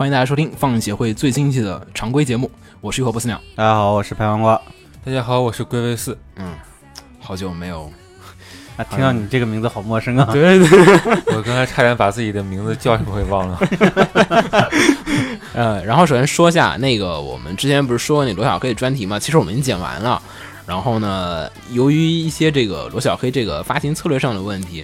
欢迎大家收听放映协会最新一期的常规节目，我是浴火不死鸟。大家好，我是拍黄瓜。大家好，我是龟位四。嗯，好久没有，啊，听到你这个名字好陌生啊。对 对对，我刚才差点把自己的名字叫什么给忘了。呃，然后首先说一下那个，我们之前不是说那罗小黑的专题嘛？其实我们已经剪完了。然后呢，由于一些这个罗小黑这个发行策略上的问题，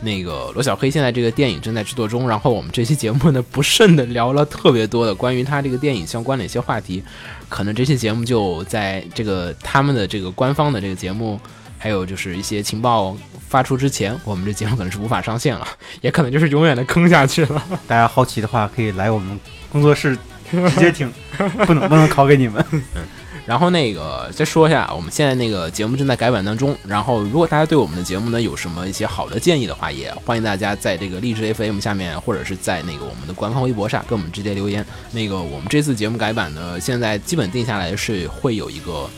那个罗小黑现在这个电影正在制作中。然后我们这期节目呢，不慎的聊了特别多的关于他这个电影相关的一些话题，可能这期节目就在这个他们的这个官方的这个节目，还有就是一些情报发出之前，我们这节目可能是无法上线了，也可能就是永远的坑下去了。大家好奇的话，可以来我们工作室直接听，不能不能拷给你们。然后那个再说一下，我们现在那个节目正在改版当中。然后如果大家对我们的节目呢有什么一些好的建议的话，也欢迎大家在这个励志 FM 下面，或者是在那个我们的官方微博上跟我们直接留言。那个我们这次节目改版呢，现在基本定下来是会有一个，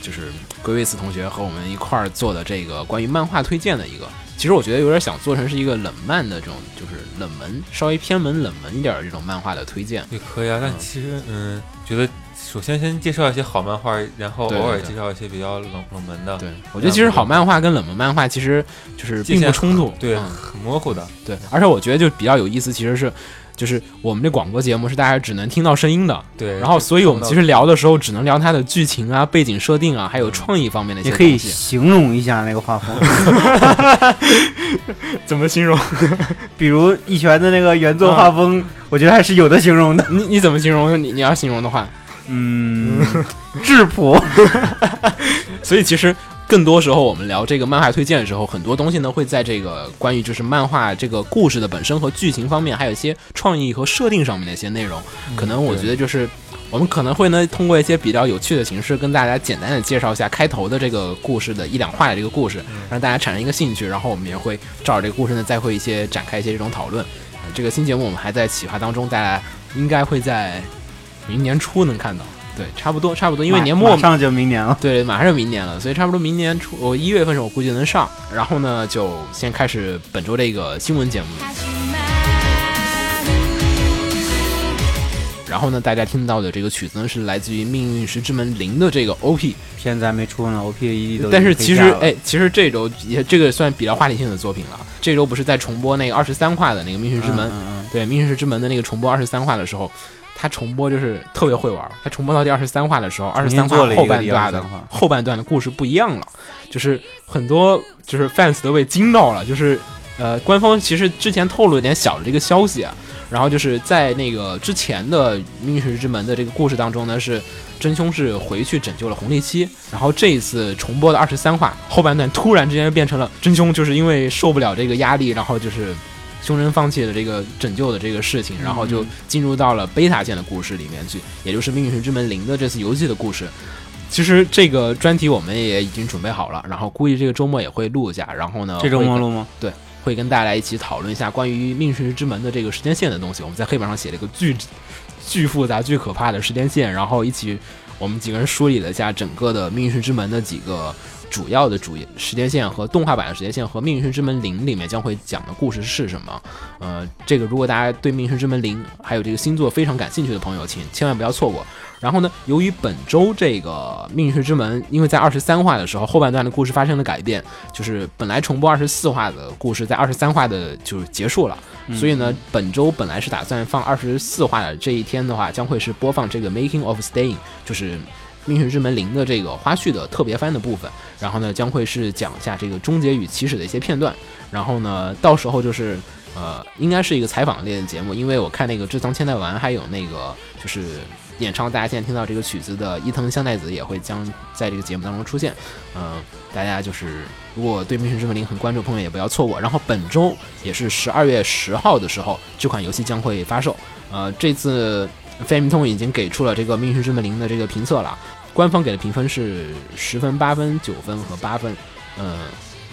就是龟维斯同学和我们一块儿做的这个关于漫画推荐的一个。其实我觉得有点想做成是一个冷漫的这种，就是冷门稍微偏门冷门一点的这种漫画的推荐。也可以啊，但其实嗯，觉得。首先，先介绍一些好漫画，然后偶尔介绍一些比较冷冷门的。对，我觉得其实好漫画跟冷门漫画其实就是并不冲突，对，很模糊的。对，而且我觉得就比较有意思，其实是就是我们这广播节目是大家只能听到声音的，对。然后，所以我们其实聊的时候只能聊它的剧情啊、背景设定啊，还有创意方面的一些你可以形容一下那个画风，怎么形容？比如一拳的那个原作画风，我觉得还是有的形容的。你你怎么形容？你你要形容的话。嗯，质朴。所以其实更多时候我们聊这个漫画推荐的时候，很多东西呢会在这个关于就是漫画这个故事的本身和剧情方面，还有一些创意和设定上面的一些内容。可能我觉得就是我们可能会呢通过一些比较有趣的形式，跟大家简单的介绍一下开头的这个故事的一两话的这个故事，让大家产生一个兴趣。然后我们也会照着这个故事呢再会一些展开一些这种讨论。这个新节目我们还在企划当中，大家应该会在。明年初能看到，对，差不多，差不多，因为年末马上就明年了，对，马上就明年了，所以差不多明年初，我一月份时候我估计能上。然后呢，就先开始本周这个新闻节目。然后呢，大家听到的这个曲子呢，是来自于《命运石之门零》的这个 OP，现在还没出呢，OP 一都。但是其实，哎，其实这周也这个算比较话题性的作品了。这周不是在重播那个二十三话的那个《命运之门》，对，《命运石之门》的那个重播二十三话的时候。他重播就是特别会玩。他重播到第二十三话的时候，二十三话后半段的后半段的故事不一样了，就是很多就是 fans 都被惊到了。就是呃，官方其实之前透露一点小的这个消息啊，然后就是在那个之前的《命运石之门》的这个故事当中呢，是真凶是回去拯救了红利期，然后这一次重播的二十三话后半段突然之间变成了真凶就是因为受不了这个压力，然后就是。凶人放弃了这个拯救的这个事情，然后就进入到了贝塔线的故事里面去，也就是《命运之门零》的这次游戏的故事。其实这个专题我们也已经准备好了，然后估计这个周末也会录一下。然后呢，这周末录吗？对，会跟大家一起讨论一下关于《命运之门》的这个时间线的东西。我们在黑板上写了一个巨巨复杂、巨可怕的时间线，然后一起我们几个人梳理了一下整个的《命运之门》的几个。主要的主时间线和动画版的时间线和《命运之门零》里面将会讲的故事是什么？呃，这个如果大家对《命运之门零》还有这个星座非常感兴趣的朋友，请千万不要错过。然后呢，由于本周这个《命运之门》因为在二十三话的时候后半段的故事发生了改变，就是本来重播二十四话的故事在二十三话的就结束了，所以呢，本周本来是打算放二十四话的这一天的话，将会是播放这个《Making of Staying》，就是。《命运之门零》的这个花絮的特别番的部分，然后呢将会是讲一下这个终结与起始的一些片段，然后呢到时候就是呃应该是一个采访类的节目，因为我看那个志仓千代丸还有那个就是演唱大家现在听到这个曲子的伊藤香奈子也会将在这个节目当中出现，嗯，大家就是如果对《命运之门零》很关注的朋友也不要错过。然后本周也是十二月十号的时候，这款游戏将会发售，呃，这次飞米通已经给出了这个《命运之门零》的这个评测了。官方给的评分是十分、八分、九分和八分，嗯，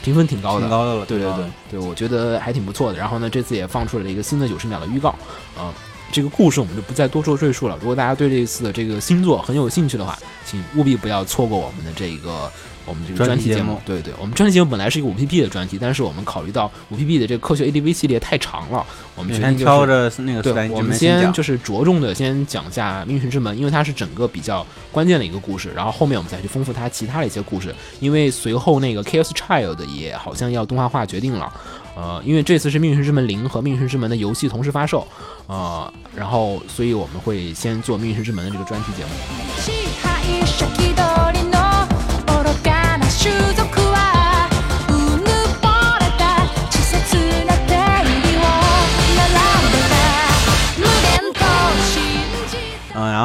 评分挺高的，挺高的了。对对对对，我觉得还挺不错的。然后呢，这次也放出了一个新的九十秒的预告，嗯，这个故事我们就不再多做赘述了。如果大家对这次的这个新作很有兴趣的话，请务必不要错过我们的这个我们这个专题节目。对对，我们专题节目本来是一个五 PP 的专题，但是我们考虑到五 PP 的这个科学 ADV 系列太长了，我们决定挑着那个对，我们先就是着重的先讲一下《命运之门》，因为它是整个比较关键的一个故事，然后后面我们再去丰富它其他的一些故事。因为随后那个 Chaos Child 也好像要动画化决定了。呃，因为这次是《命运之门零》和《命运之门》的游戏同时发售，呃，然后，所以我们会先做《命运之门》的这个专题节目。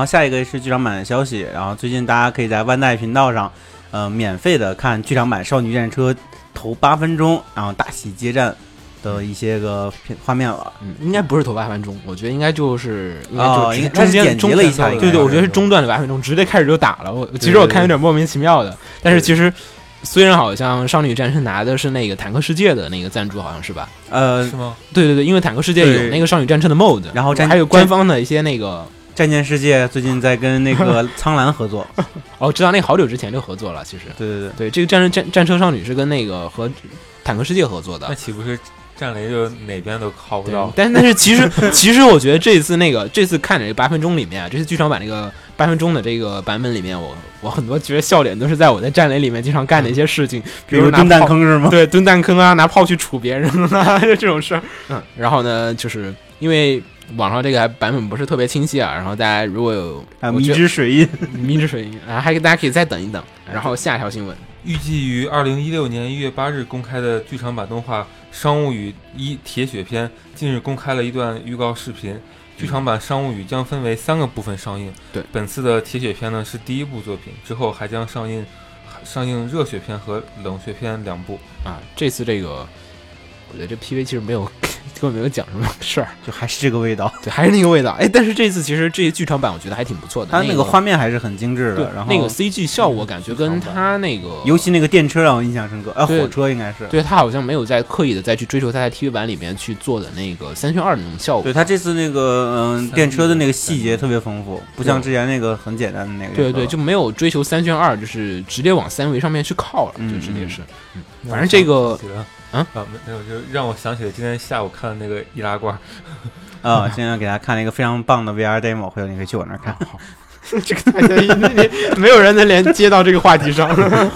后下一个是剧场版的消息，然后最近大家可以在万代频道上，呃，免费的看剧场版《少女战车》。头八分钟，然后大喜接战的一些个片画面了。嗯，应该不是头八分钟，我觉得应该就是应该就是中间剪辑了一下。对对，我觉得是中段的八分钟，直接开始就打了。我其实我看有点莫名其妙的，但是其实虽然好像少女战士拿的是那个坦克世界的那个赞助，好像是吧？呃，是吗？对对对，因为坦克世界有那个少女战车的 mode，然后还有官方的一些那个。战舰世界最近在跟那个 苍兰合作，哦，知道那好久之前就合作了。其实，对对对对，这个战战战车少女是跟那个和坦克世界合作的。那岂不是战雷就哪边都靠不到？但 但是其实 其实我觉得这次那个这次看的这八分钟里面，这次剧场版那个八分钟的这个版本里面，我我很多觉得笑点都是在我在战雷里面经常干的一些事情，比如蹲弹坑是吗？对，蹲弹坑啊，拿炮去杵别人啊，就这种事儿。嗯，然后呢，就是因为。网上这个还版本不是特别清晰啊，然后大家如果有迷之水印，迷之水印，然后还大家可以再等一等。然后下一条新闻，预计于二零一六年一月八日公开的剧场版动画《商务语一铁血篇》近日公开了一段预告视频。剧场版《商务语》将分为三个部分上映。对，本次的铁血篇呢是第一部作品，之后还将上映上映热血篇和冷血篇两部。啊，这次这个，我觉得这 PV 其实没有。根本没有讲什么事儿，就还是这个味道，对，还是那个味道。哎，但是这次其实这些剧场版我觉得还挺不错的，它那个画面还是很精致的。然后那个 CG 效果感觉跟它那个，尤其那个电车让我印象深刻。哎，火车应该是，对，它好像没有在刻意的再去追求它在 TV 版里面去做的那个三选二的那种效果。对，它这次那个嗯电车的那个细节特别丰富，不像之前那个很简单的那个。对对，就没有追求三选二，就是直接往三维上面去靠了，就直接是。反正这个。啊啊没有，就让我想起了今天下午看的那个易拉罐啊！今天给大家看了一个非常棒的 VR demo，回头你可以去我那儿看。好，这个大家没有人能连接到这个话题上。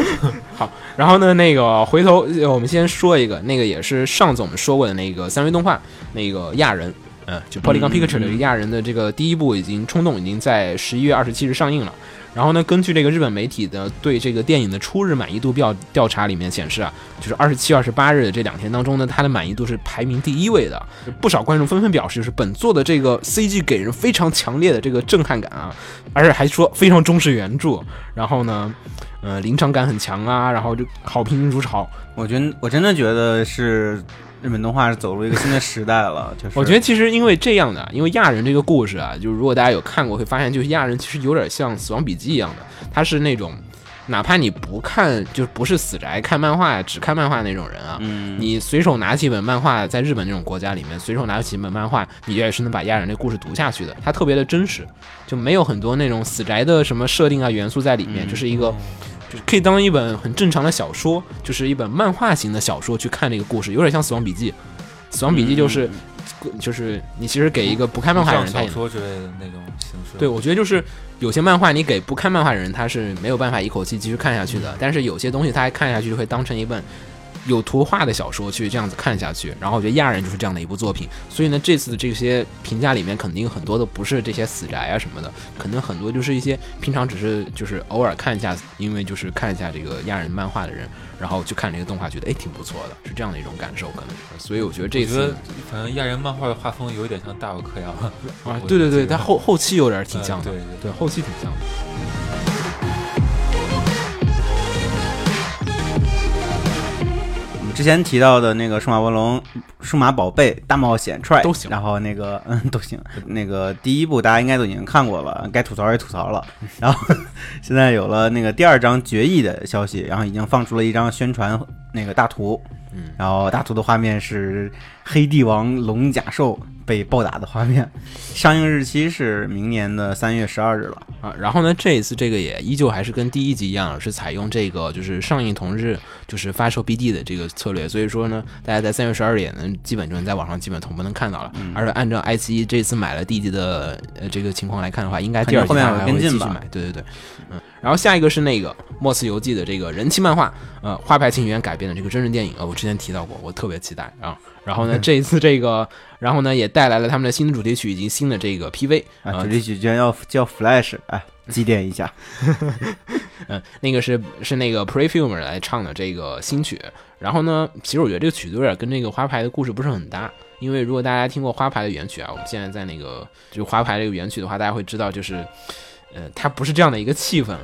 好，然后呢，那个回头我们先说一个，那个也是上次我们说过的那个三维动画，那个亚人，嗯，就 Polygon Picture 的亚人的这个第一部已经冲动，已经在十一月二十七日上映了。然后呢，根据这个日本媒体的对这个电影的初日满意度调调查里面显示啊，就是二十七、二十八日的这两天当中呢，它的满意度是排名第一位的。不少观众纷纷表示，就是本作的这个 CG 给人非常强烈的这个震撼感啊，而且还说非常忠实原著。然后呢，呃，临场感很强啊，然后就好评如潮。我觉得我真的觉得是。日本动画是走入一个新的时代了，就是我觉得其实因为这样的，因为亚人这个故事啊，就是如果大家有看过，会发现就是亚人其实有点像《死亡笔记》一样的，他是那种哪怕你不看，就不是死宅看漫画，只看漫画那种人啊，你随手拿起一本漫画，在日本那种国家里面，随手拿起一本漫画，你也是能把亚人这故事读下去的，它特别的真实，就没有很多那种死宅的什么设定啊元素在里面，就是一个。就是可以当一本很正常的小说，就是一本漫画型的小说去看这个故事，有点像《死亡笔记》。《死亡笔记》就是，就是你其实给一个不看漫画的人，小说之类的那种形式。对，我觉得就是有些漫画你给不看漫画的人，他是没有办法一口气继续看下去的。但是有些东西他还看下去就会当成一本。有图画的小说去这样子看下去，然后我觉得亚人就是这样的一部作品，所以呢，这次的这些评价里面肯定很多的不是这些死宅啊什么的，可能很多就是一些平常只是就是偶尔看一下，因为就是看一下这个亚人漫画的人，然后去看这个动画，觉得哎挺不错的，是这样的一种感受，可能。所以我觉得这次反正亚人漫画的画风有一点像大有克洋啊，对对对，他后后期有点挺像的，对。对，后期挺像的。之前提到的那个数码暴龙、数码宝贝大冒险 try 都行，然后那个嗯 都行，那个第一部大家应该都已经看过了，该吐槽也吐槽了。然后 现在有了那个第二章决议的消息，然后已经放出了一张宣传那个大图，嗯，然后大图的画面是黑帝王龙甲兽被暴打的画面。上映日期是明年的三月十二日了。啊，然后呢，这一次这个也依旧还是跟第一集一样，是采用这个就是上映同日就是发售 BD 的这个策略，所以说呢，大家在三月十二也能基本就能在网上基本同步能看到了。嗯而且按照爱奇艺这次买了第一集的呃这个情况来看的话，应该第二集肯定后面它还会跟进吧继续买。对对对，嗯。然后下一个是那个《末次游记》的这个人气漫画，呃，《花牌情缘》改编的这个真人电影，呃，我之前提到过，我特别期待啊。然后呢，这一次这个，然后呢也带来了他们的新的主题曲以及新的这个 PV 啊，呃主题曲居然要叫 Flash，哎，祭奠一下。嗯，那个是是那个 Prefilmer 来唱的这个新曲。然后呢，其实我觉得这个曲子有点跟这个花牌的故事不是很搭，因为如果大家听过花牌的原曲啊，我们现在在那个就花牌这个原曲的话，大家会知道就是，呃，它不是这样的一个气氛，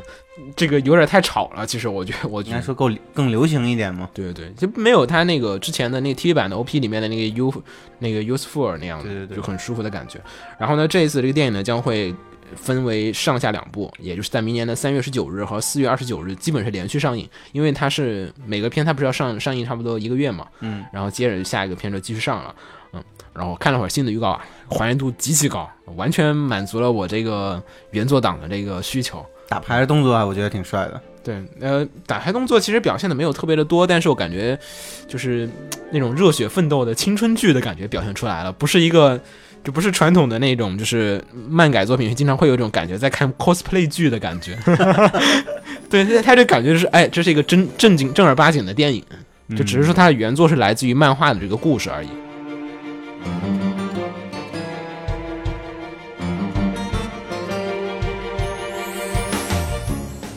这个有点太吵了。其实我觉得，我觉得。应该说够更流行一点嘛。对对对，就没有他那个之前的那个 TV 版的 OP 里面的那个 U 那个 Useful 那样的，对对对就很舒服的感觉。然后呢，这一次这个电影呢将会分为上下两部，也就是在明年的三月十九日和四月二十九日，基本是连续上映，因为它是每个片它不是要上上映差不多一个月嘛，嗯，然后接着下一个片就继续上了，嗯，然后看了会儿新的预告啊，还原度极其高，完全满足了我这个原作党的这个需求。打牌的动作啊，我觉得挺帅的。对，呃，打牌动作其实表现的没有特别的多，但是我感觉就是那种热血奋斗的青春剧的感觉表现出来了，不是一个，就不是传统的那种就是漫改作品，经常会有一种感觉在看 cosplay 剧的感觉。对，他他这感觉就是，哎，这是一个真正经正儿八经的电影，就只是说它的原作是来自于漫画的这个故事而已。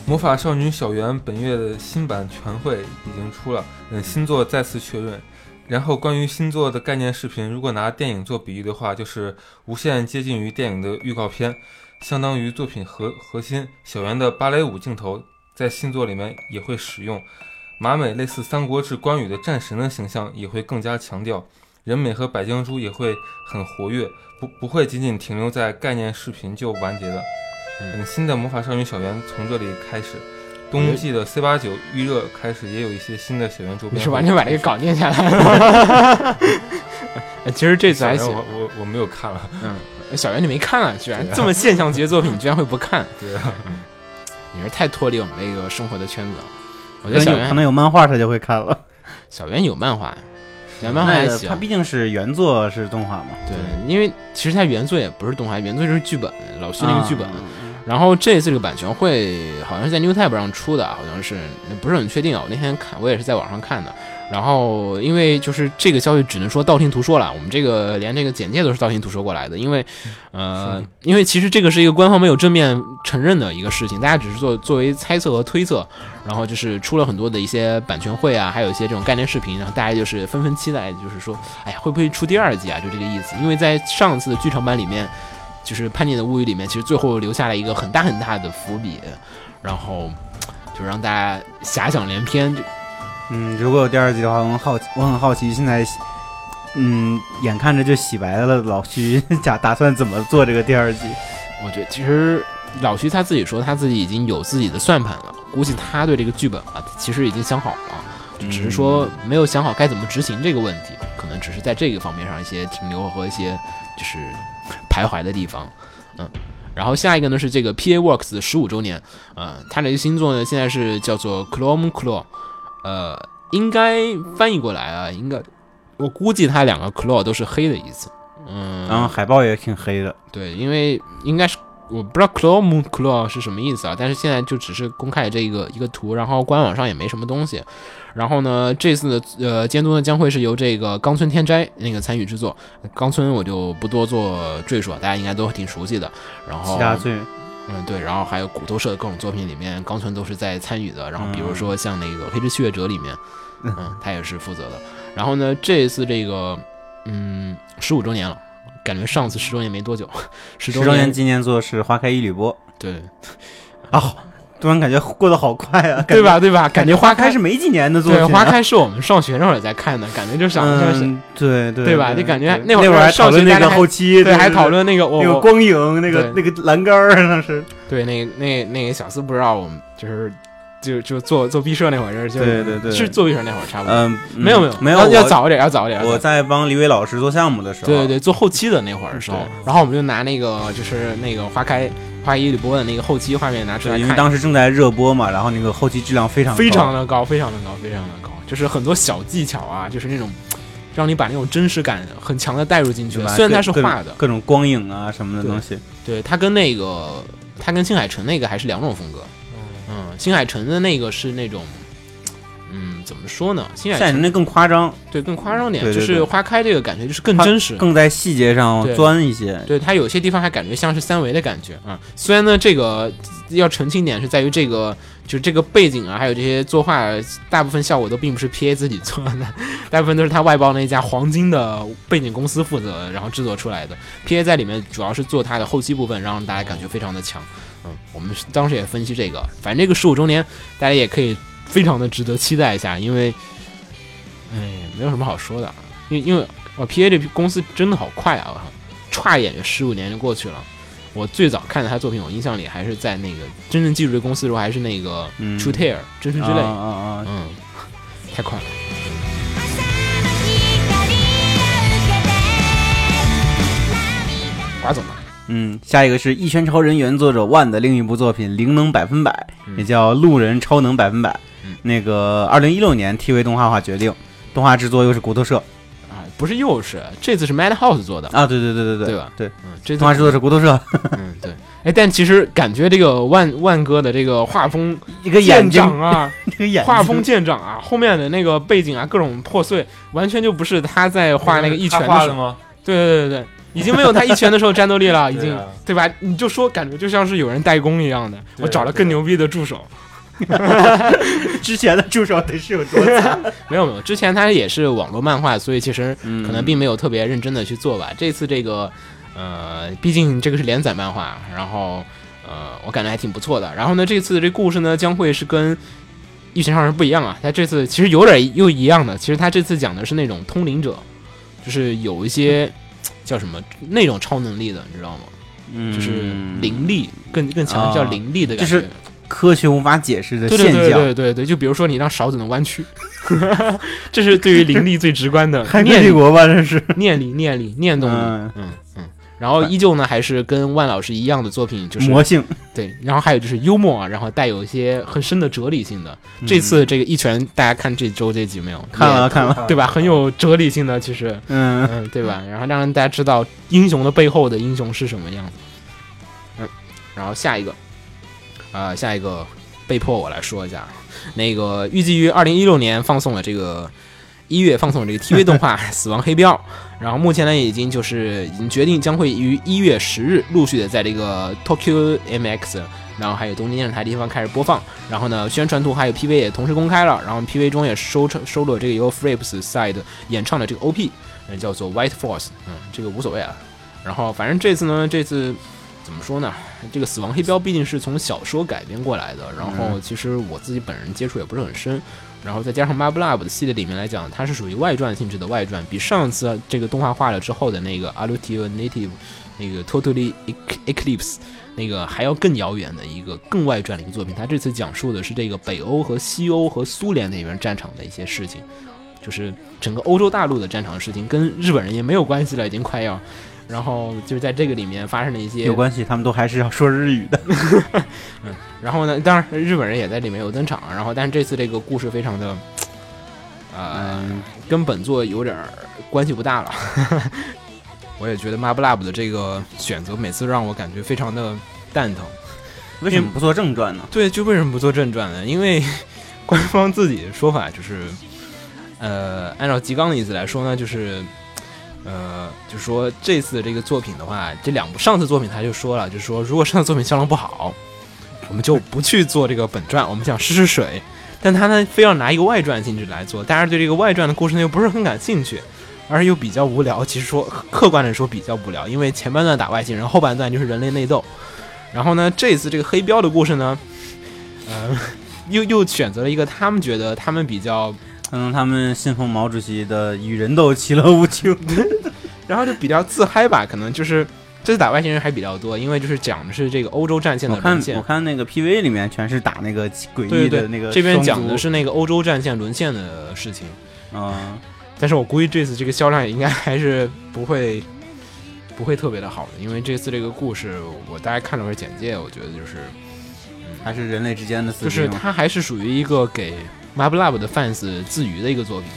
魔法少女小圆本月的新版全会已经出了，嗯，新作再次确认。然后关于新作的概念视频，如果拿电影做比喻的话，就是无限接近于电影的预告片，相当于作品核核心。小圆的芭蕾舞镜头在新作里面也会使用，马美类似《三国志》关羽的战神的形象也会更加强调，人美和百江珠也会很活跃，不不会仅仅停留在概念视频就完结的。嗯，新的魔法少女小圆从这里开始，冬季的 C 八九预热开始，也有一些新的小圆周边。你是完全把这个搞定下来了。其实这次还行，我我我没有看了。嗯，小圆你没看啊？居然这么现象级的作品，你居然会不看？对啊，你是太脱离我们这个生活的圈子了。我觉得小圆可能有漫画他就会看了。小圆有漫画，小圆漫画还行。它毕竟是原作是动画嘛。对，因为其实它原作也不是动画，原作就是剧本，老徐那个剧本。啊然后这次这个版权会好像是在 New Type 上出的，好像是不是很确定啊。我那天看，我也是在网上看的。然后因为就是这个消息只能说道听途说了，我们这个连这个简介都是道听途说过来的。因为呃，因为其实这个是一个官方没有正面承认的一个事情，大家只是做作为猜测和推测。然后就是出了很多的一些版权会啊，还有一些这种概念视频，然后大家就是纷纷期待，就是说，哎呀，会不会出第二季啊？就这个意思。因为在上次的剧场版里面。就是《叛逆的物语》里面，其实最后留下了一个很大很大的伏笔，然后就让大家遐想连篇。就嗯，如果有第二季的话，我很好奇，我很好奇现在，嗯，眼看着就洗白了，老徐 打打算怎么做这个第二季？我觉得其实老徐他自己说他自己已经有自己的算盘了，估计他对这个剧本啊，其实已经想好了，就只是说没有想好该怎么执行这个问题，可能只是在这个方面上一些停留和一些就是。徘徊的地方，嗯，然后下一个呢是这个 PA Works 十五周年，呃，它这个新作呢现在是叫做 Clone Claw，呃，应该翻译过来啊，应该我估计它两个 Claw 都是黑的意思，嗯，然后海报也挺黑的，对，因为应该是我不知道 Clone Claw 是什么意思啊，但是现在就只是公开这个一个图，然后官网上也没什么东西。然后呢，这次的呃监督呢将会是由这个冈村天斋那个参与制作。冈村我就不多做赘述，大家应该都挺熟悉的。然后嗯对，然后还有骨头社的各种作品里面，冈村都是在参与的。然后比如说像那个《黑之契约者》里面，嗯，他也是负责的。然后呢，这一次这个嗯十五周年了，感觉上次十周年没多久，十周年纪念作是《花开一缕波》。对，啊。突然感觉过得好快啊，对吧？对吧？感觉花开是没几年的作品、啊，对，花开是我们上学那会儿在看的，感觉就想就是，嗯、对对对吧？就感觉那会儿还讨论那个后期，对，还讨论那个那个光影，那个那个栏杆儿，那是对，那那那个小四不知道我们就是就就做做毕设那会儿，就对对对是做毕设那会儿差不多。嗯，没有没有没有，要早一点，要早一点。我在帮李伟老师做项目的时候，对对对，做后期的那会儿的时候，然后我们就拿那个就是那个花开花一里波的那个后期画面拿出来对，因为，当时正在热播嘛，然后那个后期质量非常非常的高，非常的高，非常的高，就是很多小技巧啊，就是那种让你把那种真实感很强的带入进去？虽然它是画的，各种光影啊什么的东西，对它跟那个它跟青海城那个还是两种风格。嗯，新海诚的那个是那种。嗯，怎么说呢？新海诚那更夸张，对更夸张点，对对对就是花开这个感觉就是更真实，更在细节上钻一些。对它有些地方还感觉像是三维的感觉啊。虽然呢，这个要澄清点是在于这个，就是这个背景啊，还有这些作画，大部分效果都并不是 PA 自己做的，大部分都是他外包那一家黄金的背景公司负责，然后制作出来的。PA 在里面主要是做它的后期部分，让大家感觉非常的强。嗯，我们当时也分析这个，反正这个十五周年，大家也可以非常的值得期待一下，因为，哎，没有什么好说的，因为因为哇，PA 这公司真的好快啊！我靠，歘眼就十五年就过去了。我最早看的他作品，我印象里还是在那个真正记住这公司的时候，还是那个嗯 True Tear 真实之泪，啊啊啊！嗯，太快了。华总吧，嗯，下一个是《一拳超人》原作者万的另一部作品《灵能百分百》，嗯。也叫《路人超能百分百》。嗯。那个二零一六年 TV 动画化决定，动画制作又是骨头社。啊，不是又是，这次是 Madhouse 做的，啊，对对对对对对吧？对，嗯，这次动画制作是骨头社，嗯对，哎，但其实感觉这个万万哥的这个画风一个眼见睛，啊，这个眼睛。画风见长啊，后面的那个背景啊，各种破碎，完全就不是他在画那个一拳的时候，他画的吗？对对对对，已经没有他一拳的时候战斗力了，已经对啊对吧？你就说感觉就像是有人代工一样的，对我找了更牛逼的助手。之前的助手得是有多惨？没有没有，之前他也是网络漫画，所以其实嗯可能并没有特别认真的去做吧。这次这个，呃，毕竟这个是连载漫画，然后呃，我感觉还挺不错的。然后呢，这次这故事呢将会是跟《一拳超人》不一样啊，他这次其实有点又一样的，其实他这次讲的是那种通灵者，就是有一些叫什么那种超能力的，你知道吗？嗯就是灵力更更强，叫啊灵力的感觉。就是科学无法解释的对对对现象，对对对，就比如说你让勺子能弯曲，这是对于灵力最直观的念力、国吧，这是。念力、念力、念动力。嗯嗯嗯。然后依旧呢，还是跟万老师一样的作品，就是魔性，对，然后还有就是幽默啊，然后带有一些很深的哲理性的。这次这个一拳，大家看这周这集没有？嗯看了看了，对吧？很有哲理性的，其实，嗯，嗯，对吧？然后让大家知道英雄的背后的英雄是什么样子。嗯，然后下一个，啊、下一个被迫我来说一下，那个预计于二零一六年放送了这个一月放送了这个 TV 动画《死亡黑标》，然后目前呢已经就是已经决定将会于一月十日陆续的在这个 Tokyo MX。然后还有东京电视台地方开始播放，然后呢，宣传图还有 PV 也同时公开了，然后 PV 中也收成收录了这个由 Fraps Side 演唱的这个 OP，呃叫做 White Force，嗯，这个无所谓啊。然后反正这次呢，这次怎么说呢？这个死亡黑标毕竟是从小说改编过来的，然后其实我自己本人接触也不是很深，然后再加上 Mab Lab 的系列里面来讲，它是属于外传性质的外传，比上次这个动画化了之后的那个 a l u t i o Native 那个 Totally Eclipse 那个还要更遥远的一个更外传的一个作品。它这次讲述的是这个北欧和西欧和苏联那边战场的一些事情，就是整个欧洲大陆的战场的事情，跟日本人也没有关系了，已经快要。然后就是在这个里面发生了一些有关系，他们都还是要说日语的。嗯然后呢，当然日本人也在里面有登场。然后，但是这次这个故事非常的，呃，嗯，跟本作有点儿关系不大了。我也觉得 Mab Lab 的这个选择，每次让我感觉非常的蛋疼。为什么不做正传呢？对，就为什么不做正传呢？因为官方自己的说法就是，呃，按照吉冈的意思来说呢，就是，呃，就说这次这个作品的话，这两部上次作品他就说了，就是说如果上次作品销量不好，我们就不去做这个本传，我们想试试水。但他呢，非要拿一个外传性质来做，大家对这个外传的故事呢又不是很感兴趣，而又比较无聊。其实说客观的说比较无聊，因为前半段打外星人，后半段就是人类内斗。然后呢，这次这个黑标的故事呢，呃，又又选择了一个他们觉得他们比较，可能他们信奉毛主席的“与人斗，其乐无穷。然后就比较自嗨吧，可能就是这次打外星人还比较多，因为就是讲的是这个欧洲战线沦陷。我。看那个 PV 里面全是打那个诡异的那个这边讲的是那个欧洲战线沦陷的事情，嗯，但是我估计这次这个销量应该还是不会不会特别的好的，因为这次这个故事我大概看了会儿简介，我觉得就是还是人类之间的就是它还是属于一个给 Mab Love 的 fans 自娱的一个作品。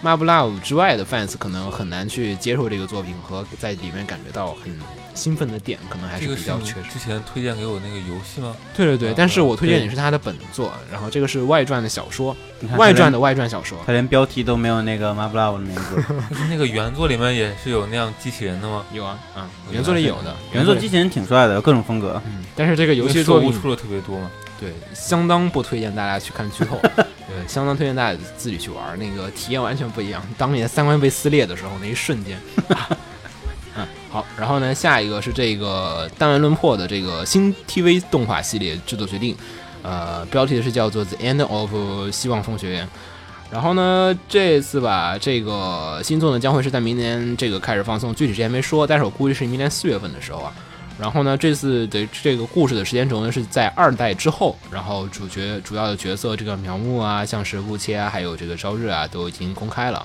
Mab Love 之外的 fans 可能很难去接受这个作品和在里面感觉到很兴奋的点，可能还是比较缺失。之前推荐给我那个游戏吗？对对对，嗯但是我推荐对你是他的本作，然后这个是外传的小说，外传的外传小说。他连标题都没有那个 m a b l o v e 的名字。就是那个原作里面也是有那样机器人的吗？有啊，嗯，原作里有的，原作机器人挺帅的，有各种风格。嗯，但是这个游戏作品出了特别多嘛。对相当不推荐大家去看剧透，对，相当推荐大家自己去玩，那个体验完全不一样。当你的三观被撕裂的时候，那一瞬间，嗯，好，然后呢，下一个是这个弹丸论破的这个新 TV 动画系列制作决定，呃，标题是叫做《The End of 希望风学院》。然后呢，这次吧，这个新作呢将会是在明年这个开始放送，具体时间没说，但是我估计是明年四月份的时候啊。然后呢，这次的这个故事的时间轴呢是在二代之后，然后主角主要的角色这个苗木啊、像是雾切啊，还有这个朝日啊都已经公开了。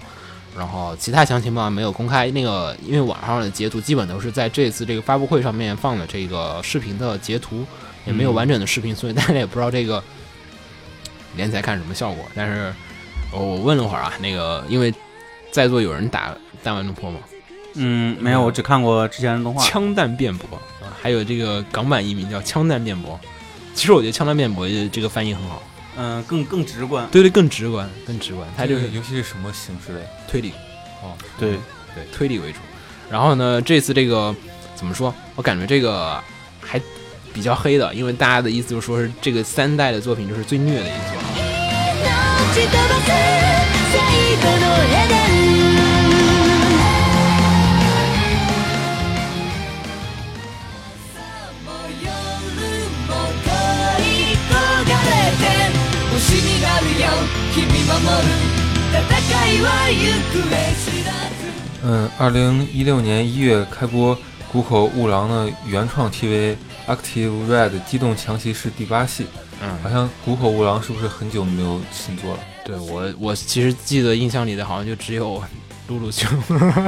然后其他详情嘛没有公开，那个因为网上的截图基本都是在这次这个发布会上面放的这个视频的截图，也没有完整的视频，所以大家也不知道这个连起来看什么效果。但是我我问了会儿啊，那个因为在座有人打弹丸论破吗？嗯，没有，我只看过之前的动画。枪弹辩驳啊，还有这个港版译名叫枪弹辩驳。其实我觉得枪弹辩驳这个翻译很好，嗯，更更直观。对对，更直观，更直观。它就是这个游戏是什么形式的？推理，哦，对，对推理为主。然后呢，这次这个怎么说？我感觉这个还比较黑的，因为大家的意思就是说是这个三代的作品就是最虐的一作。嗯，二零一六年一月开播谷口悟郎的原创 TV Active Red 机动强袭是第八系，好嗯，像谷口悟郎是不是很久没有新作了？对我我其实记得印象里的好像就只有鲁鲁修，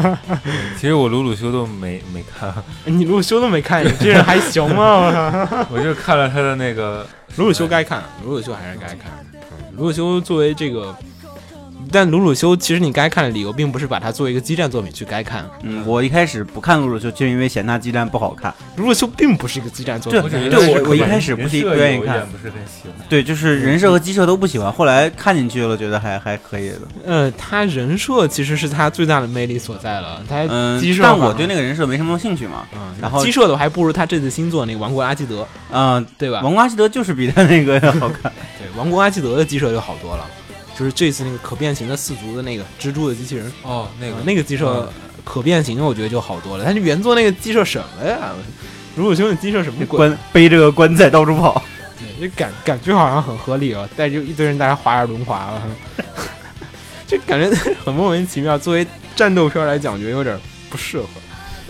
其实我鲁鲁修都没没看，你鲁鲁修都没看，你这人还行吗？我就看了他的那个鲁鲁修该看，鲁鲁修还是该看。嗯，如果修作为这个，但鲁鲁修其实你该看的理由，并不是把它作为一个激战作品去该看。嗯，我一开始不看鲁鲁修，就因为嫌他激战不好看。鲁鲁修并不是一个激战作这品，对我我一开始不是不愿意看不是很喜欢。对，就是人设和机设都不喜欢，后来看进去了，觉得还还可以的。呃，他人设其实是他最大的魅力所在了。他嗯但我对那个人设没什么兴趣嘛。嗯，然后机设的还不如他这次新作那个《王国阿基德》，嗯，对吧？王国阿基德就是比他那个要好看。对，《王国阿基德》的机设就好多了，就是这次那个可变形的四足的那个蜘蛛的机器人，哦，那个呃那个鸡舍可变形的，我觉得就好多了。但是原作那个鸡舍什么呀？如果兄弟鸡舍什么鬼？棺背着个棺材到处跑。对，就感感觉好像很合理哦，带着一堆人在那滑着轮滑了，就感觉很莫名其妙。作为战斗片来讲，觉得有点不适合，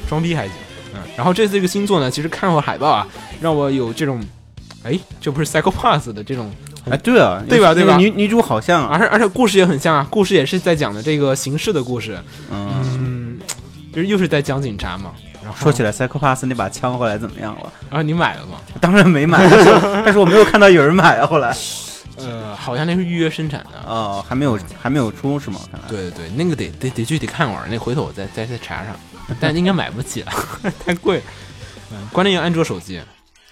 装逼还行。嗯，然后这次这个星座呢，其实看过海报啊，让我有这种，哎，这不是 Psycho Pass 的这种，哎，对啊，对吧对吧女女主好像啊，而且而且故事也很像啊，故事也是在讲的这个刑事的故事，嗯，嗯，就是又是在讲警察嘛。说起来，Psycho Pass 那把枪后来怎么样了？然后你买了吗？当然没买，但 是但是我没有看到有人买啊。后来，呃，好像那是预约生产的。哦，还没有还没有出是吗？看来，对对对，那个得得得具体看会儿，那回头我再再再查查，但应该买不起了，太贵。嗯，关键要安卓手机，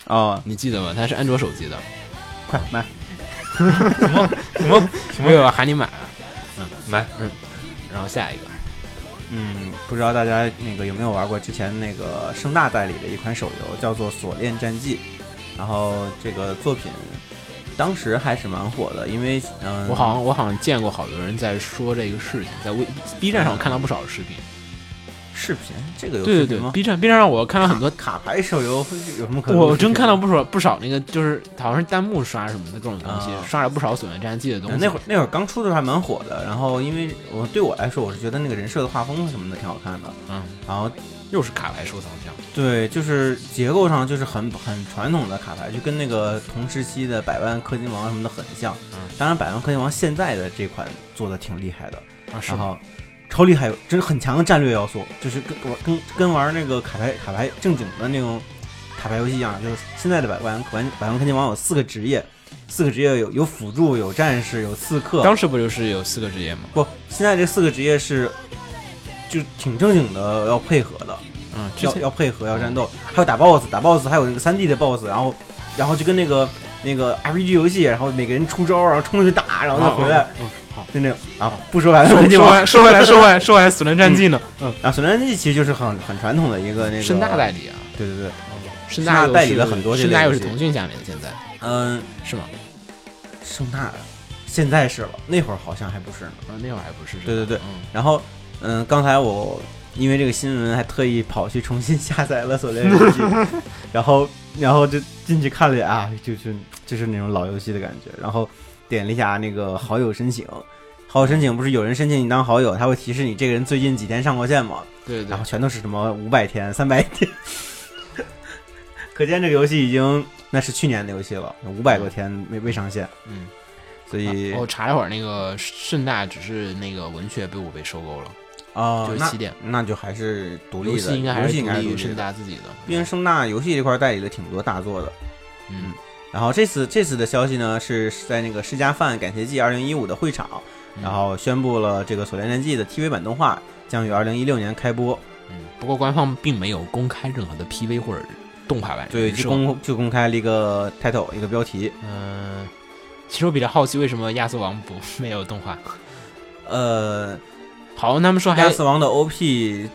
哦，你记得吗？它是安卓手机的，快买，什么没有喊你买啊？嗯。买嗯然后下一个，嗯，不知道大家那个有没有玩过之前那个盛大代理的一款手游，叫做《锁链战记》，然后这个作品当时还是蛮火的，因为嗯，我好像我好像见过好多人在说这个事情，在微 B 站上我看到不少视频。视频这个有对对对吗？，B 站 B 站上我看到很多，卡牌手游有什么可录视频的？我真看到不少不少那个就是好像是弹幕刷什么的各种东西，啊刷了不少《锁链战记》的东西。那会儿那会儿刚出的时候还蛮火的，然后因为我对我来说，我是觉得那个人设的画风什么的挺好看的，嗯，然后又是卡牌收藏箱。对，就是结构上就是很很传统的卡牌，就跟那个同时期的百万氪金王什么的很像。嗯当然，百万氪金王现在的这款做的挺厉害的，啊，是然？后超厉害，真是很强的战略要素，就是跟玩跟跟玩那个卡牌卡牌正经的那种卡牌游戏一样，就是现在的百万百万百万氪金王有四个职业，四个职业有有辅助、有战士、有刺客。当时不就是有四个职业吗？不，现在这四个职业是就挺正经的，要配合的。嗯，要要配合，要战斗，还有打 BOSS，打 BOSS 还有那个三 D 的 BOSS，然后然后就跟那个那个 RPG 游戏，然后每个人出招，然后冲出去打，然后再回来，嗯好。就那种啊，不说完了，说说回说回来，说回来，说回来，死人战记呢？嗯，啊，索兰记其实就是很很传统的一个那个盛大代理啊，对对对，盛大代理是了很多这盛大又是腾讯下面的，现在嗯，是吗？盛大现在是了，那会儿好像还不是呢。啊，那会儿还不是。对对对嗯，然后嗯，刚才我因为这个新闻还特意跑去重新 下载了《索连日记》，然后然后就进去看了一眼啊，就是就是那种老游戏的感觉，然后点了一下那个好友申请。好友申请不是有人申请你当好友，他会提示你这个人最近几天上过线吗？对对然后全都是什么五百天、三百天，可见这个游戏已经那是去年的游戏了，五百多天没未上线，嗯，所以啊我查了会儿，那个盛大只是那个文学被我被收购了，啊，那就是起点。那就还是独立的，戏应该还是游戏应该是独立于盛。大自己的。毕竟盛大游戏这块代理了挺多大作的。嗯然后这次这次的消息呢，是在那个世嘉饭感谢祭二零一五的会场，嗯然后宣布了这个《锁链战记》的 TV 版动画将于二零一六年开播。嗯，不过官方并没有公开任何的 PV 或者动画版对，就公就公开了一个 title 一个标题。嗯，其实我比较好奇，为什么亚瑟王不没有动画？呃，好像他们说还亚瑟王的 OP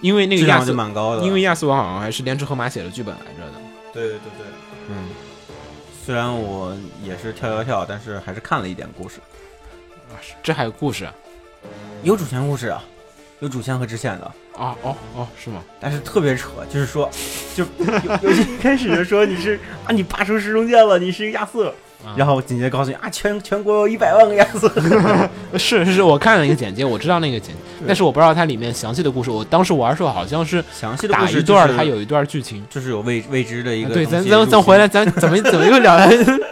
因为那个亚瑟，蛮高的，因为亚瑟王好像还是连之河马写的剧本来着的。对对对对，嗯，虽然我也是跳跳跳，但是还是看了一点故事，啊这还有故事啊？有主线故事啊，有主线和支线的。啊哦哦，是吗？但是特别扯，就是说，就游游戏一开始就说你是啊，你拔出时钟剑了，你是一个亚瑟，啊然后紧接着告诉你啊，全全国有一百万个亚瑟，是是是，我看了一个简介，我知道那个简介，但是我不知道它里面详细的故事。我当时玩的时候好像是详细的故打一段，它有一段剧情。就是有未未知的一个对，咱咱咱回来，咱怎么怎么又聊？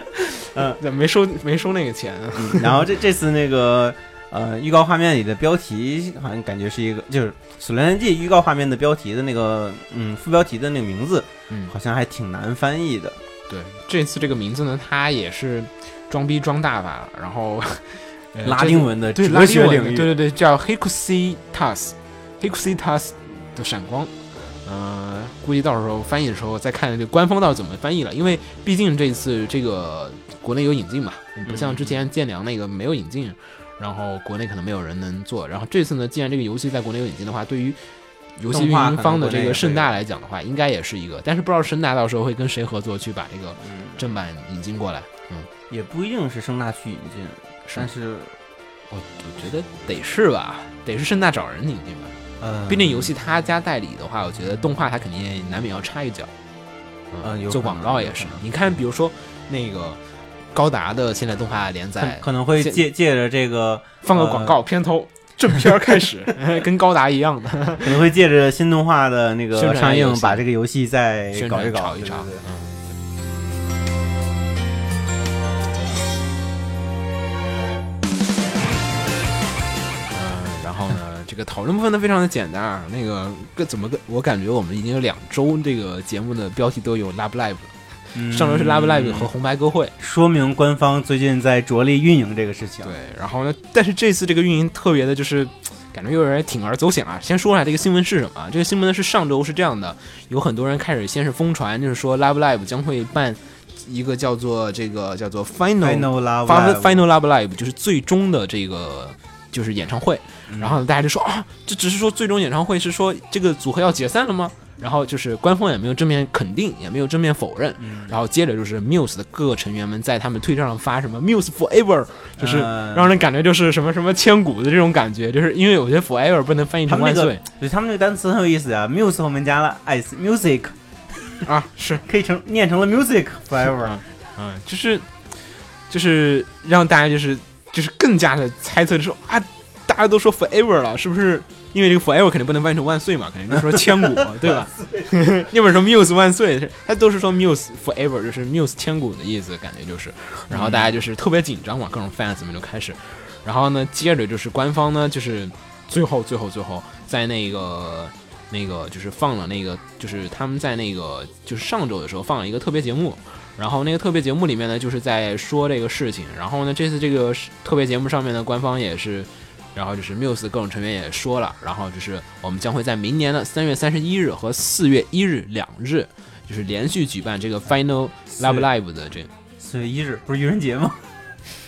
嗯，没收没收那个钱然后这这次那个呃预告画面里的标题好像感觉是一个就是《索伦记》预告画面的标题的那个嗯副标题的那个名字嗯，好像还挺难翻译的，对，这次这个名字呢，它也是装逼装大发了，然后、呃拉丁文的对哲拉丁文的学领域，对对对，叫 Hikusitas，Hikusitas 的闪光。呃，估计到时候翻译的时候再看这官方到底怎么翻译了，因为毕竟这次这个国内有引进嘛，不像之前剑良那个没有引进，然后国内可能没有人能做。然后这次呢，既然这个游戏在国内有引进的话，对于游戏运营方的这个盛大来讲的话，应该也是一个，但是不知道盛大到时候会跟谁合作去把这个嗯，正版引进过来。嗯，也不一定是盛大去引进，但是我我觉得得是吧，得是盛大找人引进吧。呃，毕竟游戏他家代理的话，我觉得动画他肯定难免要插一脚。做嗯有可能广告也是你看，比如说那个高达的现在动画连可载，可能会借借着这个放个广告片头，正片开始，跟高达一样的 可能会借着新动画的那宣个上映，把这个游戏再搞一搞，一炒。对对对嗯。嗯，然后呢，这个讨论部分呢非常的简单啊。那个个怎么个，我感觉我们已经有两周这个节目的标题都有 Love Live 了。嗯上周是 Love Live 和红白歌会，说明官方最近在着力运营这个事情。对，然后呢，但是这次这个运营特别的，就是感觉有点铤而走险啊。先说一下这个新闻是什么啊？这个新闻呢是上周是这样的，有很多人开始先是疯传，就是说 Love Live 将会办一个叫做这个叫做 Final Final Love Final Live Final Love Live，就是最终的这个就是演唱会。嗯然后大家就说啊，这只是说最终演唱会是说这个组合要解散了吗？然后就是官方也没有正面肯定，也没有正面否认。嗯然后接着就是 Muse 的各个成员们在他们推特上发什么 Muse Forever，就是呃让人感觉就是什么什么千古的这种感觉，就是因为有些 Forever 不能翻译他们那个成万岁对他们这个单词很有意思啊，muse 后面加了 s music，啊，是，可以成念成了 music forever。嗯嗯，就是就是让大家就是就是更加的猜测，就说啊，大家都说 Forever 了，是不是因为这个 forever 肯定不能翻译成万岁嘛，肯定就说千古，对吧？要不然说 Muse 万岁，他都是说 Muse forever，就是 Muse 千古的意思，感觉就是。然后大家就是特别紧张嘛，各种 fans 们就开始。然后呢，接着就是官方呢，就是最后最后最后在那个那个就是放了那个，就是他们在那个就是上周的时候放了一个特别节目。然后那个特别节目里面呢，就是在说这个事情。然后呢，这次这个特别节目上面呢，官方也是，然后就是 Muse 各种成员也说了，然后就是我们将会在明年的三月三十一日和四月一日两日，就是连续举办这个 Final Love Live 的这。四月一日不是愚人节吗？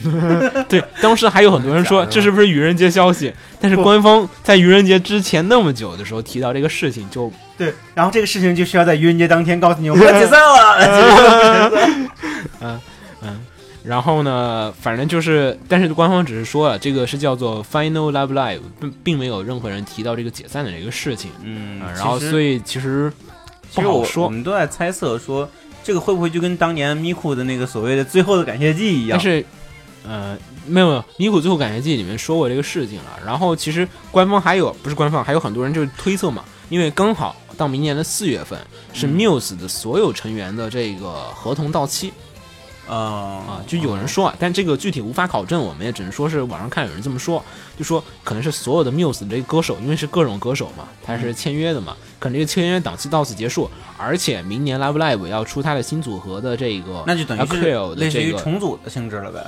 对，当时还有很多人说 这是不是愚人节消息，但是官方在愚人节之前那么久的时候提到这个事情，就对，然后这个事情就需要在愚人节当天告诉你我 们要解散了。嗯嗯，然后呢，反正就是，但是官方只是说了这个是叫做 Final Love Live，并并没有任何人提到这个解散的这个事情。嗯啊，然后所以以其实其实我我不好说，们都在猜测说这个会不会就跟当年咪咕的那个所谓的最后的感谢祭一样？但是。呃，没有没有，米谷最后感谢祭里面说过这个事情了。然后其实官方还有不是官方，还有很多人就是推测嘛，因为刚好到明年的四月份是嗯 Muse 的所有成员的这个合同到期啊啊，就有人说啊，但这个具体无法考证，我们也只能说是网上看有人这么说，就说可能是所有的 Muse 这个歌手，因为是各种歌手嘛，他是签约的嘛，可能这个签约档期到此结束，而且明年 Live Live 要出他的新组合的这个，那就等于类似于重组的性质了呗，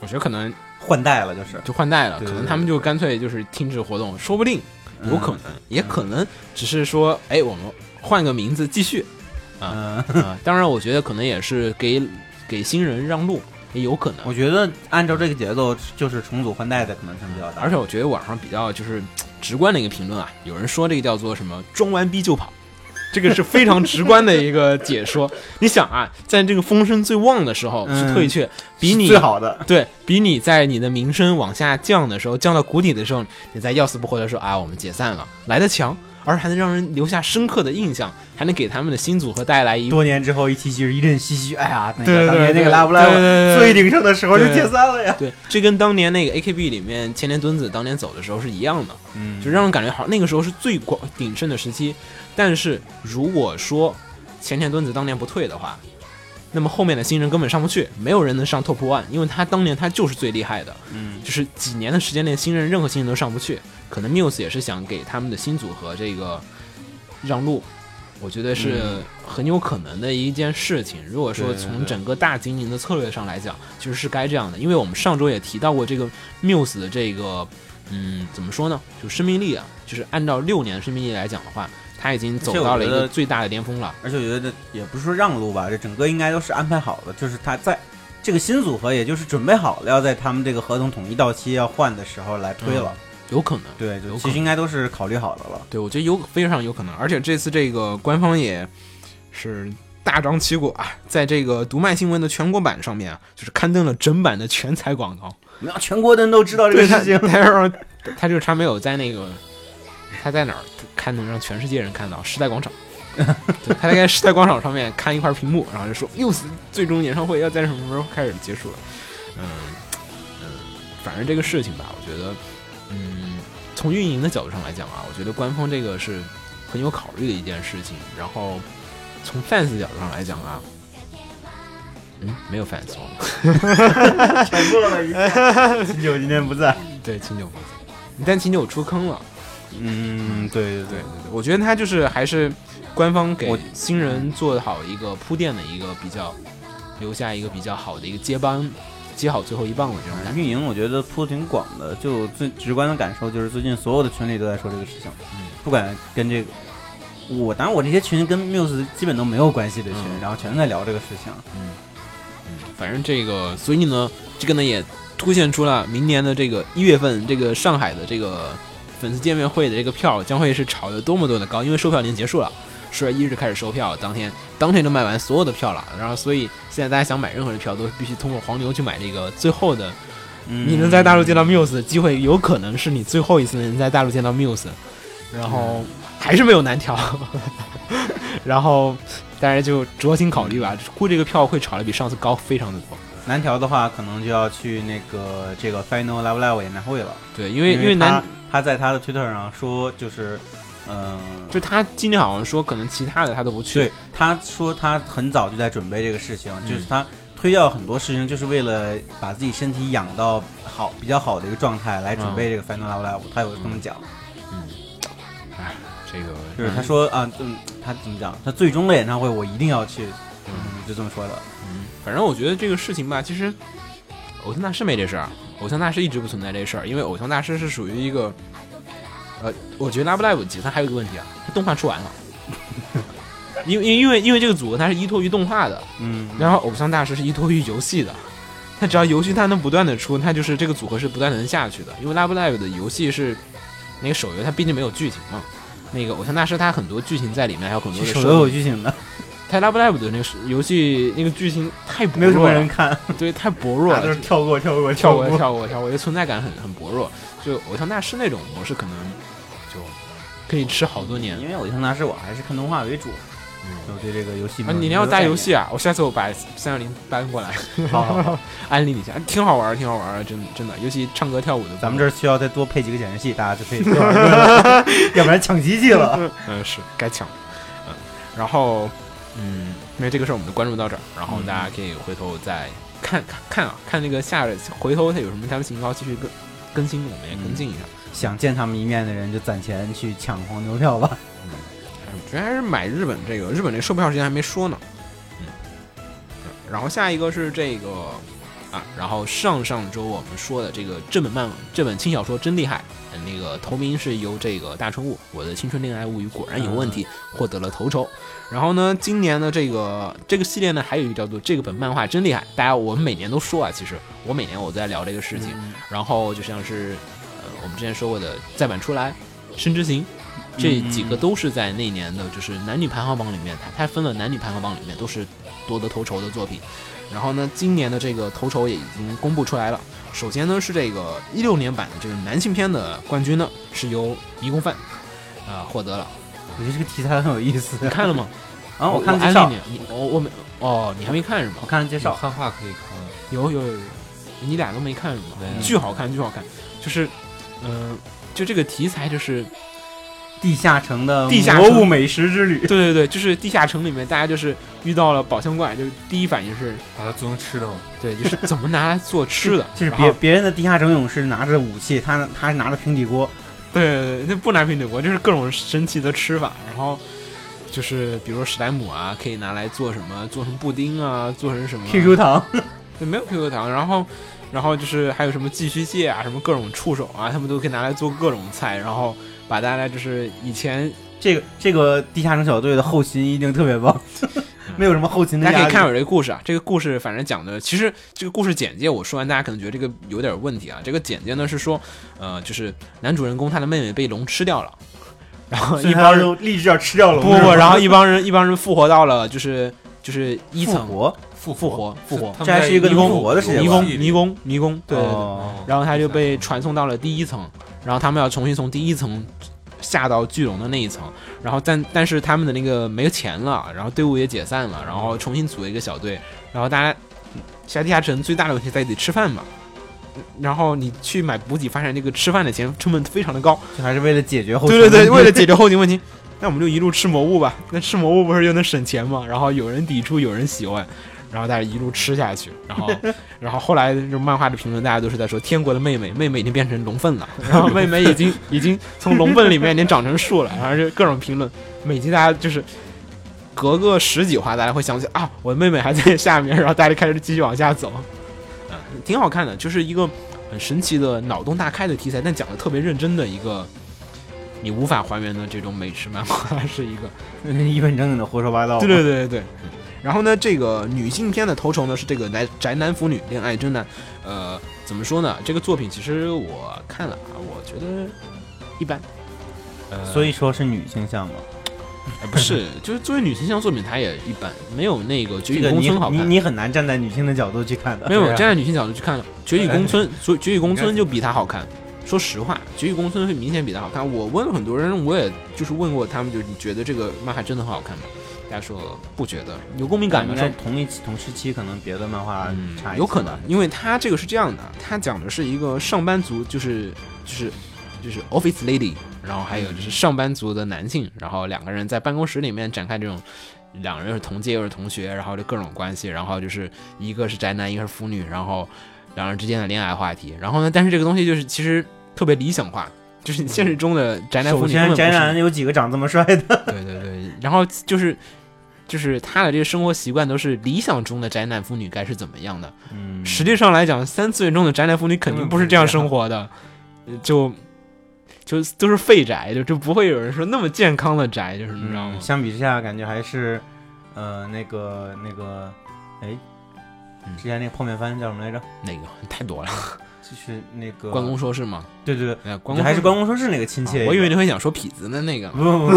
我觉得可能换代了就是。就换代了，可能他们就干脆就是停止活动，说不定有可能，也可能只是说，哎，我们换个名字继续嗯，啊。当然，我觉得可能也是给给新人让路，也有可能。我觉得按照这个节奏，就是重组换代的可能性比较大。而且我觉得网上比较就是直观的一个评论啊，有人说这个叫做什么“装完逼就跑”，这个是非常直观的一个解说。你想啊，在这个风声最旺的时候去嗯退却，比你最好的，对比你在你的名声往下降的时候，降到谷底的时候，你在要死不活的说啊，我们解散了，来的强，而还能让人留下深刻的印象，还能给他们的新组合带来一多年之后一提起一阵唏嘘，哎呀，那对对个当年那个拉布拉对对对最鼎盛的时候就解散了呀。对，这跟当年那个 AKB 里面千田敦子当年走的时候是一样的。嗯就让人感觉好，那个时候是最广鼎盛的时期。但是如果说前田敦子当年不退的话，那么后面的新人根本上不去，没有人能上 Top One，因为他当年他就是最厉害的，嗯，就是几年的时间内，新人任何新人都上不去。可能 Muse 也是想给他们的新组合这个让路，我觉得是嗯很有可能的一件事情。如果说从整个大经营的策略上来讲，其实是该这样的，因为我们上周也提到过这个 Muse 的这个，嗯，怎么说呢？就生命力啊，就是按照六年的生命力来讲的话，它已经走到了一个最大的巅峰了。而且我觉得也不是说让路吧，这整个应该都是安排好的，就是他在这个新组合，也就是准备好了要在他们这个合同统一到期要换的时候来推了。有可能，对，就其实应该都是考虑好的了。对我觉得有非常有可能，而且这次这个官方也是大张旗鼓啊，在这个读卖新闻的全国版上面啊，就是刊登了整版的全彩广告。让全国的人都知道这，个事情。他让他就是他没有在那个他在哪儿看能让全世界人看到时代广场。对他在时代广场上面看一块屏幕，然后就说 Muse 最终演唱会要在什么时候开始结束了。嗯嗯，反正这个事情吧，我觉得，嗯，从运营的角度上来讲啊，我觉得官方这个是很有考虑的一件事情。然后从 fans 角度上来讲啊，嗯，没有 fans 哦，沉默了一下。秦九今天不在。对，秦九不在，但秦九出坑了。嗯，对对对对对，我觉得他就是还是官方给新人做好一个铺垫的一个比较，留下一个比较好的一个接班，接好最后一棒的这种感觉。运营我觉得铺挺广的，就最直观的感受就是最近所有的群里都在说这个事情，嗯，不管跟这个。我当然，我这些群跟 Muse 基本都没有关系的群，嗯然后全在聊这个事情。嗯嗯，反正这个，所以呢，这个呢也凸显出了明年的这个一月份这个上海的这个粉丝见面会的这个票将会是炒得多么多的高，因为售票已经结束了，十月一日开始售票，当天当天就卖完所有的票了，然后所以现在大家想买任何的票都必须通过黄牛去买这个最后的，嗯。你能在大陆见到 Muse 的机会，有可能是你最后一次能在大陆见到 Muse，然后还是没有难调，然后大家就酌情考虑吧，估计这个票会炒得比上次高非常的多。难调的话，可能就要去那个这个 Final Live Live 演唱会了，对，因为因因为南他他在他的推特上说，就是，嗯、就他今天好像说，可能其他的他都不去。对，他说他很早就在准备这个事情，嗯就是他推掉很多事情，就是为了把自己身体养到好比较好的一个状态来准备这个 Final Love Live。他有这么讲，嗯哎，这个就是他说啊，嗯，他怎么讲？他最终的演唱会我一定要去，嗯，就这么说的。嗯，反正我觉得这个事情吧，其实偶像大师没这事儿，偶像大师一直不存在这事儿，因为偶像大师是属于一个，呃，我觉得 Love Live 几它还有一个问题啊，它动画出完了，因为因为因为这个组合它是依托于动画的，嗯，然后偶像大师是依托于游戏的，它只要游戏它能不断的出，它就是这个组合是不断的能下去的，因为 Love Live 的游戏是那个手游，它毕竟没有剧情嘛。那个偶像大师它很多剧情在里面，还有很多的手游有。剧情的，它 Love Live 的那个游戏那个剧情太薄没有什么人看，对，太薄弱了，就是跳过跳过跳过过跳过跳过，这存在感很很薄弱。就偶像大师那种模式，可能就可以吃好多年。因为偶像大师我还是看动画为主，就对这个游戏没啊，你要打游戏啊？啊？我下次我把三六零搬过来，好好好，安利你一下，挺好玩儿，挺好玩儿，真真的，尤其唱歌跳舞的。咱们这儿需要再多配几个显示器，大家就可以 玩了，要不然抢机器了。嗯是该抢，嗯，然后嗯，因为这个事儿我们就关注到这儿，然后嗯大家可以回头再看看看啊，看那个下回头他有什么他的情况继续更更新，我们也跟进一下。想见他们一面的人就攒钱去抢黄牛票吧。嗯主要还是买日本这个，日本这售票时间还没说呢。嗯，然后下一个是这个啊，然后上上周我们说的这个这本漫这本轻小说真厉害，呃那个头名是由这个大春物《我的青春恋爱物语》果然有问题获得了头筹。然后呢，今年的这个这个系列呢，还有一个叫做这个本漫画真厉害。大家我们每年都说啊，其实我每年我都在聊这个事情。然后就像是呃我们之前说过的再版出来，《深之行》这几个都是在那年的就是男女排行榜里面，它它分了男女排行榜里面都是夺得头筹的作品。然后呢，今年的这个头筹也已经公布出来了。首先呢是这个一六年版的这个男性片的冠军呢是由迷宫饭啊、获得了。我觉得这个题材很有意思你。看了吗？啊，我看了介绍你，你我我没哦，你还没看是吗？我看了介绍，有汉化可以看。有有有有，你俩都没看是吗？没巨好看，巨好看，就是，嗯、就这个题材就是，地下城的地下物美食之旅对。对对，就是地下城里面大家就是遇到了宝箱怪，就第一反应是，把它做成吃的嘛，对，就是怎么拿来做吃的，就是别别人的地下城勇士拿着武器，他他是拿着平底锅，对对对，那不拿平底锅，就是各种神奇的吃法，然后。就是比如说史莱姆啊，可以拿来做什么？做成布丁啊，做成什么 QQ 糖，对，没有 QQ 糖，然后，然后就是还有什么寄居蟹啊，什么各种触手啊，他们都可以拿来做各种菜，然后把大家就是以前这个这个地下城小队的后勤一定特别棒，没有什么后勤的。大家可以看我这个故事啊，这个故事反正讲的，其实这个故事简介我说完，大家可能觉得这个有点问题啊。这个简介呢是说，呃，就是男主人公他的妹妹被龙吃掉了，然后一帮人立志要吃掉龙。不不，是吧然后一帮人一帮人复活到了就是就是一层复活，复复活复活这还是一个在能复活的世界迷宫迷宫迷宫，对对对。哦然后他就被传送到了第一层，然后他们要重新从第一层下到巨龙的那一层，然后但但是他们的那个没有钱了，然后队伍也解散了，然后重新组了一个小队，然后大家下地下城最大的问题在于得吃饭嘛。然后你去买补给，发现这个吃饭的钱成本非常的高。就还是为了解决后勤对对对，为了解决后勤问题，那我们就一路吃魔物吧。那吃魔物不是又能省钱吗？然后有人抵触，有人喜欢，然后大家一路吃下去。然后，然后后来就漫画的评论，大家都是在说天国的妹妹，妹妹已经变成龙粪了，然后妹妹已经已经从龙粪里面已经长成树了，然后就各种评论。每集大家就是隔个十几话，大家会想起啊，我的妹妹还在下面，然后大家就开始继续往下走。嗯，挺好看的，就是一个很神奇的脑洞大开的题材，但讲的特别认真的一个。你无法还原的这种美食漫画 是一个，一本正经的胡说八道。对对对对对。然后呢，这个女性片的头筹呢是这个男宅男腐女恋爱真难，呃，怎么说呢？这个作品其实我看了啊，我觉得一般。呃，所以说是女性向吗。呃不是，就是作为女性向作品，它也一般，没有那个《绝这个你羽公村》好看。你你很难站在女性的角度去看的。没有啊站在女性角度去看，《绝育公村》所以《绝育公村》就比它好看。说实话，《绝育公村》会明显比它好看。我问了很多人，我也就是问过他们，就是你觉得这个漫画真的很好看吗？大家说不觉得，有共鸣感吗？应说该同一期同时期，可能别的漫画嗯差有可能，因为他这个是这样的，他讲的是一个上班族，就是就是就是 office lady，然后还有就是上班族的男性，然后两个人在办公室里面展开这种。两人是同届又是同学，然后就各种关系，然后就是一个是宅男，一个是腐女，然后两人之间的恋爱话题。然后呢，但是这个东西就是其实特别理想化，就是现实中的宅男腐女根本不是。先宅男有几个长这么帅的？对对对，然后就是就是他的这个生活习惯都是理想中的宅男妇女该是怎么样的。嗯实际上来讲，三次元中的宅男妇女肯定不是这样生活的，呃就就都是废宅，就就不会有人说那么健康的宅，就是你知道吗嗯，？相比之下，感觉还是，呃，那个那个，哎，嗯之前那个泡面番叫什么来着？那个太多了，就是那个关公，说事吗？对对对，还是关公说事那个亲切。啊我以为你会想说痞子的那个，不不不，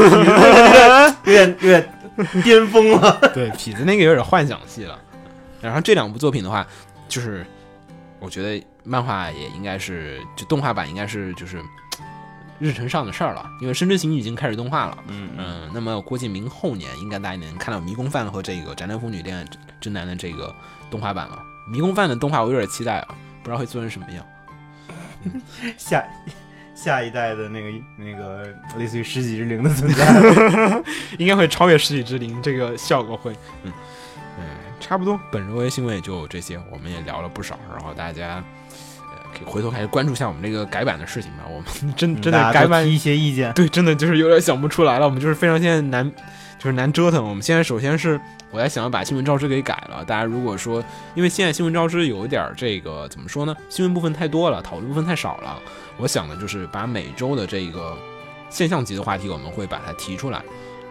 有点有点 巅峰了。对，痞子那个有点幻想系了。然后这两部作品的话，就是我觉得漫画也应该是，就动画版应该是就是 日程上的事儿了，因为《深之行》已经开始动画了。嗯嗯，嗯，那么郭敬明后年应该大家能看到《迷宫饭》和这个《宅男腐女恋爱真男》的这个动画版了。《迷宫饭》的动画我有点期待啊，不知道会做成什么样。下下一代的那个那个类似于十几之灵的存在。应该会超越《十几之灵》这个效果会，嗯嗯，差不多。本周微新闻也就这些，我们也聊了不少，然后大家呃可以回头还是关注一下我们这个改版的事情吧。我们真真的改版一些意见。对，真的就是有点想不出来了。我们就是非常现在难，就是难折腾。我们现在首先是我在想要把新闻招知给改了。大家如果说，因为现在新闻招知有一点儿这个怎么说呢？新闻部分太多了，讨论部分太少了。我想的就是把每周的这个现象级的话题，我们会把它提出来。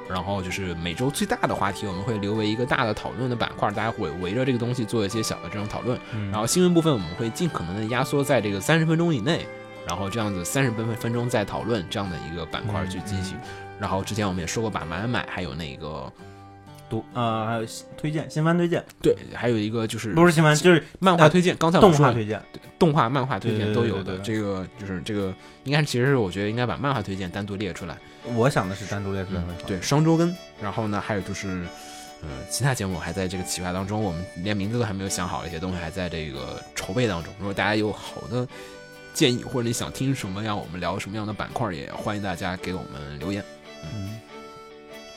然后就是每周最大的话题，我们会留为一个大的讨论的板块，大家会围着这个东西做一些小的这种讨论。嗯然后新闻部分我们会尽可能的压缩在这个三十分钟以内，然后这样子三十分分钟再讨论这样的一个板块去进行。然后之前我们也说过，把买买买还有那个读呃还有推荐新番推荐，对，还有一个就是不是新番就是漫画推荐，刚才我们说动画推荐。动画、漫画推荐对对都有的。对对对这个就是这个，应该其实是我觉得应该把漫画推荐单独列出来。我想的是单独列出来。对，双周更。然后呢，还有就是，呃，其他节目还在这个企划当中，我们连名字都还没有想好，一些东西还在这个筹备当中。如果大家有好的建议，或者你想听什么样我们聊什么样的板块，也欢迎大家给我们留言。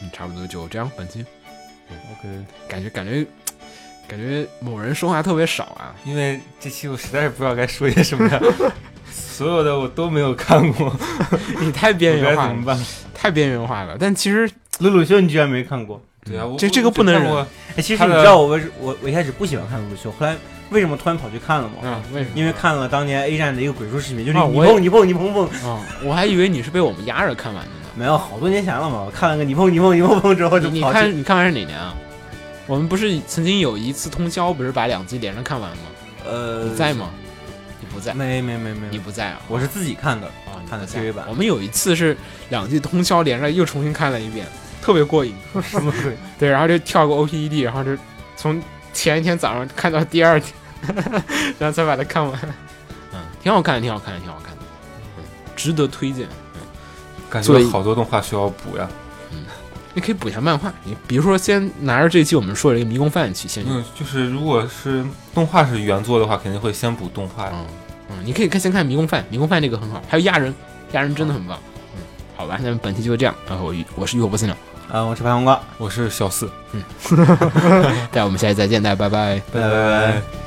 嗯嗯，差不多就这样，本期，OK，感觉感觉感觉某人说话特别少啊。因为这期我实在是不知道该说些什么了，所有的我都没有看过，你太边缘化了，怎么办？太边缘化了。但其实鲁鲁修你居然没看过？对啊，我这这个不能忍哎，其实你知道我为什我我一开始不喜欢看鲁鲁修，后来为什么突然跑去看了吗？啊，为什么？因为看了当年 A 站的一个鬼畜视频，就是你碰你碰你碰碰，啊，我还以为你是被我们压着看完的呢。没有好多年前了嘛，我看了个你碰你碰你碰碰之后就你看你看完是哪年啊？我们不是曾经有一次通宵，不是把两集连着看完吗？呃，你在？吗？你不在，没没没没，你不在啊？我是自己看的，啊，你看的不在 TV 版我们有一次是两季通宵连着又重新看了一遍，特别过瘾。什么鬼？对，然后就跳过 OPED，然后就从前一天早上看到第二天，然后才把它看完。嗯，挺好看的，挺好看的，挺好看的，嗯，值得推荐。感觉好多动画需要补呀。嗯你可以补一下漫画，你比如说先拿着这期我们说的这个迷宫饭去先嗯，就是如果是动画是原作的话，肯定会先补动画呀。嗯嗯，你可以看先看《迷宫饭》，《迷宫饭》这个很好，还有亚人，亚人真的很棒。嗯，好吧，那么本期就这样。然后我我是浴火不死鸟，啊，我是白黄瓜，我是小四，大家我们下期再见，大家拜拜。拜拜拜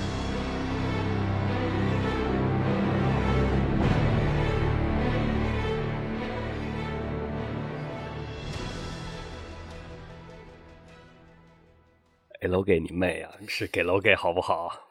给楼给你妹啊是给楼给好不好？